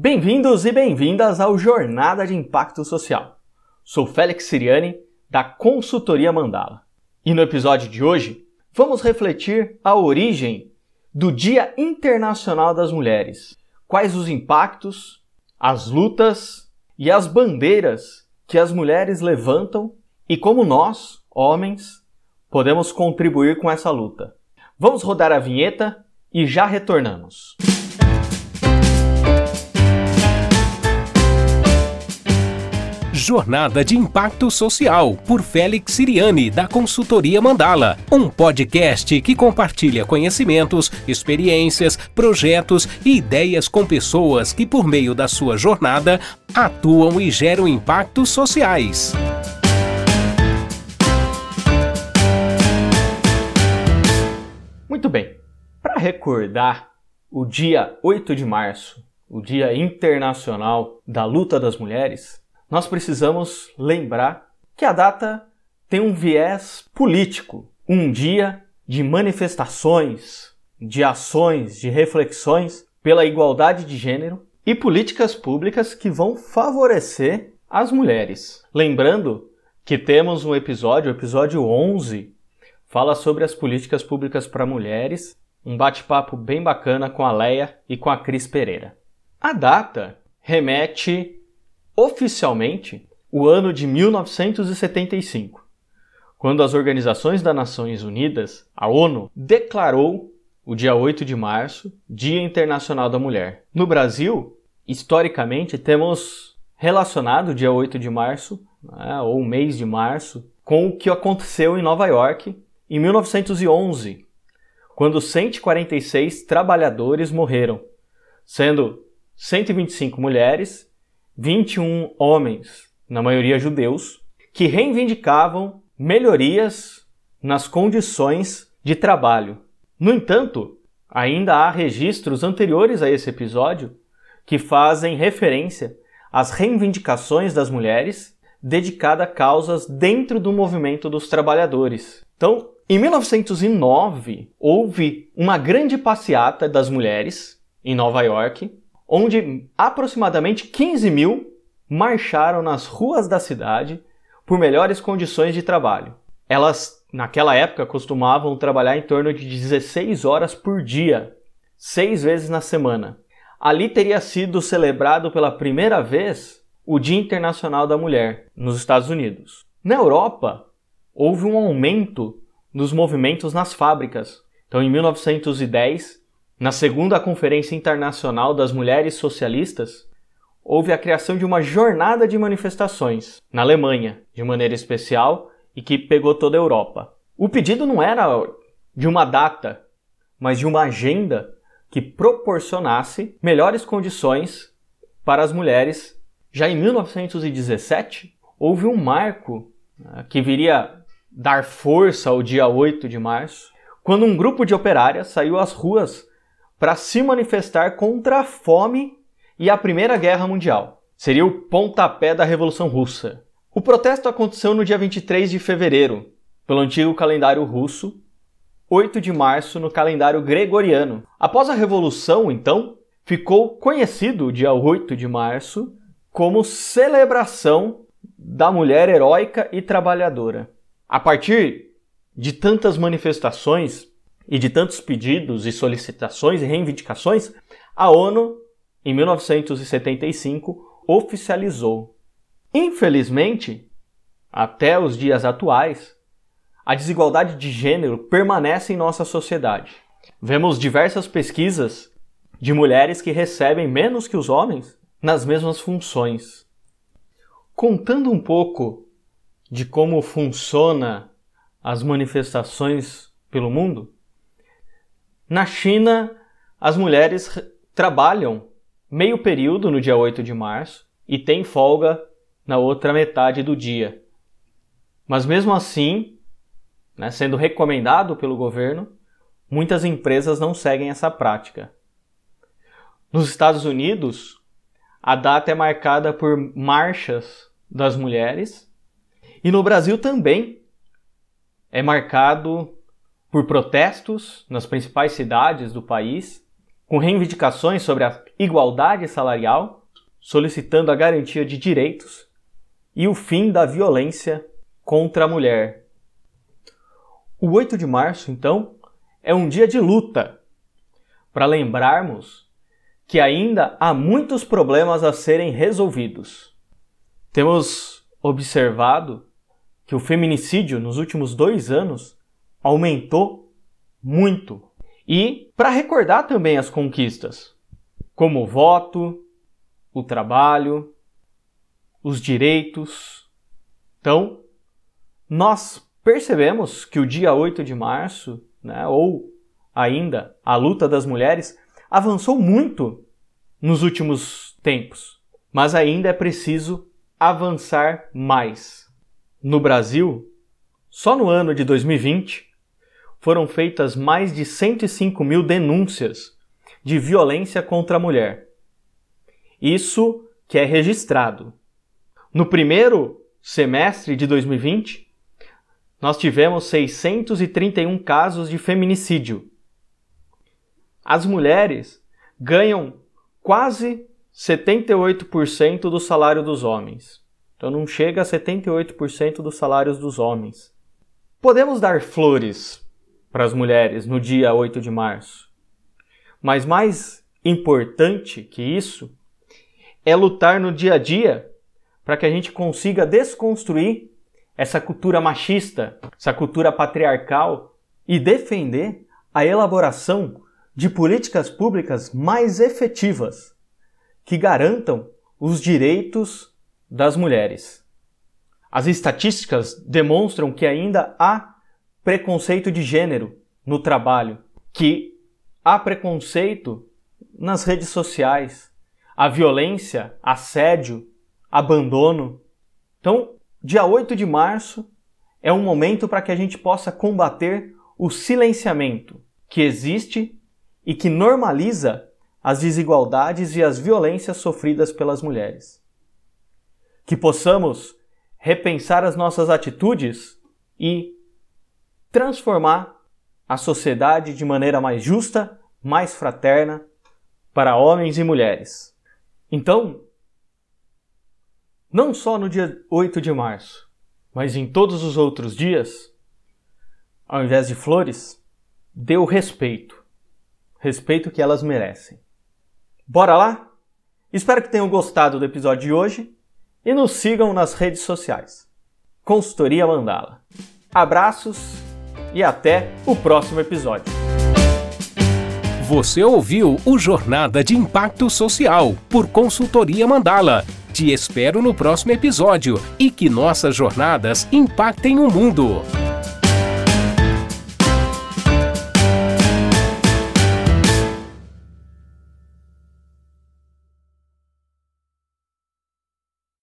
Bem-vindos e bem-vindas ao Jornada de Impacto Social. Sou Félix Siriani, da Consultoria Mandala. E no episódio de hoje, vamos refletir a origem do Dia Internacional das Mulheres. Quais os impactos, as lutas e as bandeiras que as mulheres levantam e como nós, homens, podemos contribuir com essa luta. Vamos rodar a vinheta e já retornamos. Jornada de Impacto Social, por Félix Siriani, da Consultoria Mandala. Um podcast que compartilha conhecimentos, experiências, projetos e ideias com pessoas que, por meio da sua jornada, atuam e geram impactos sociais. Muito bem. Para recordar o dia 8 de março, o Dia Internacional da Luta das Mulheres, nós precisamos lembrar que a data tem um viés político, um dia de manifestações, de ações, de reflexões pela igualdade de gênero e políticas públicas que vão favorecer as mulheres. Lembrando que temos um episódio, o episódio 11, fala sobre as políticas públicas para mulheres, um bate-papo bem bacana com a Leia e com a Cris Pereira. A data remete oficialmente o ano de 1975, quando as Organizações das Nações Unidas, a ONU, declarou o dia 8 de março Dia Internacional da Mulher. No Brasil, historicamente, temos relacionado o dia 8 de março, né, ou mês de março, com o que aconteceu em Nova York em 1911, quando 146 trabalhadores morreram, sendo 125 mulheres 21 homens, na maioria judeus, que reivindicavam melhorias nas condições de trabalho. No entanto, ainda há registros anteriores a esse episódio que fazem referência às reivindicações das mulheres dedicada a causas dentro do movimento dos trabalhadores. Então, em 1909, houve uma grande passeata das mulheres em Nova York, onde aproximadamente 15 mil marcharam nas ruas da cidade por melhores condições de trabalho. Elas, naquela época, costumavam trabalhar em torno de 16 horas por dia, seis vezes na semana. Ali teria sido celebrado pela primeira vez o Dia Internacional da Mulher, nos Estados Unidos. Na Europa, houve um aumento dos movimentos nas fábricas. Então, em 1910, na segunda Conferência Internacional das Mulheres Socialistas, houve a criação de uma jornada de manifestações na Alemanha, de maneira especial, e que pegou toda a Europa. O pedido não era de uma data, mas de uma agenda que proporcionasse melhores condições para as mulheres. Já em 1917, houve um marco né, que viria dar força ao dia 8 de março, quando um grupo de operárias saiu às ruas para se manifestar contra a fome e a Primeira Guerra Mundial. Seria o pontapé da Revolução Russa. O protesto aconteceu no dia 23 de fevereiro, pelo antigo calendário russo, 8 de março no calendário gregoriano. Após a Revolução, então, ficou conhecido o dia 8 de março como celebração da mulher heróica e trabalhadora. A partir de tantas manifestações e de tantos pedidos e solicitações e reivindicações, a ONU, em 1975, oficializou. Infelizmente, até os dias atuais, a desigualdade de gênero permanece em nossa sociedade. Vemos diversas pesquisas de mulheres que recebem menos que os homens nas mesmas funções. Contando um pouco de como funciona as manifestações pelo mundo, na China, as mulheres trabalham meio período no dia 8 de março e têm folga na outra metade do dia. Mas mesmo assim, né, sendo recomendado pelo governo, muitas empresas não seguem essa prática. Nos Estados Unidos, a data é marcada por marchas das mulheres e no Brasil também é marcado por protestos nas principais cidades do país com reivindicações sobre a igualdade salarial, solicitando a garantia de direitos e o fim da violência contra a mulher. O 8 de março, então, é um dia de luta para lembrarmos que ainda há muitos problemas a serem resolvidos. Temos observado que o feminicídio nos últimos dois anos aumentou muito. E para recordar também as conquistas, como o voto, o trabalho, os direitos. Então, nós percebemos que o dia 8 de março, né, ou ainda a luta das mulheres, avançou muito nos últimos tempos, mas ainda é preciso avançar mais. No Brasil, só no ano de 2020, foram feitas mais de 105 mil denúncias de violência contra a mulher. Isso que é registrado. No primeiro semestre de 2020, nós tivemos 631 casos de feminicídio. As mulheres ganham quase 78% do salário dos homens. Então não chega a 78% dos salários dos homens. Podemos dar flores para as mulheres no dia 8 de março. Mas mais importante que isso é lutar no dia a dia para que a gente consiga desconstruir essa cultura machista, essa cultura patriarcal e defender a elaboração de políticas públicas mais efetivas que garantam os direitos das mulheres. As estatísticas demonstram que ainda há preconceito de gênero no trabalho, que há preconceito nas redes sociais, a violência, assédio, abandono. Então, dia 8 de março é um momento para que a gente possa combater o silenciamento que existe e que normaliza as desigualdades e as violências sofridas pelas mulheres. Que possamos repensar as nossas atitudes e transformar a sociedade de maneira mais justa, mais fraterna para homens e mulheres. Então, não só no dia 8 de março, mas em todos os outros dias, ao invés de flores, dê o respeito. Respeito que elas merecem. Bora lá? Espero que tenham gostado do episódio de hoje e nos sigam nas redes sociais. Consultoria Mandala. Abraços e até o próximo episódio. Você ouviu o Jornada de Impacto Social por Consultoria Mandala. Te espero no próximo episódio e que nossas jornadas impactem o mundo.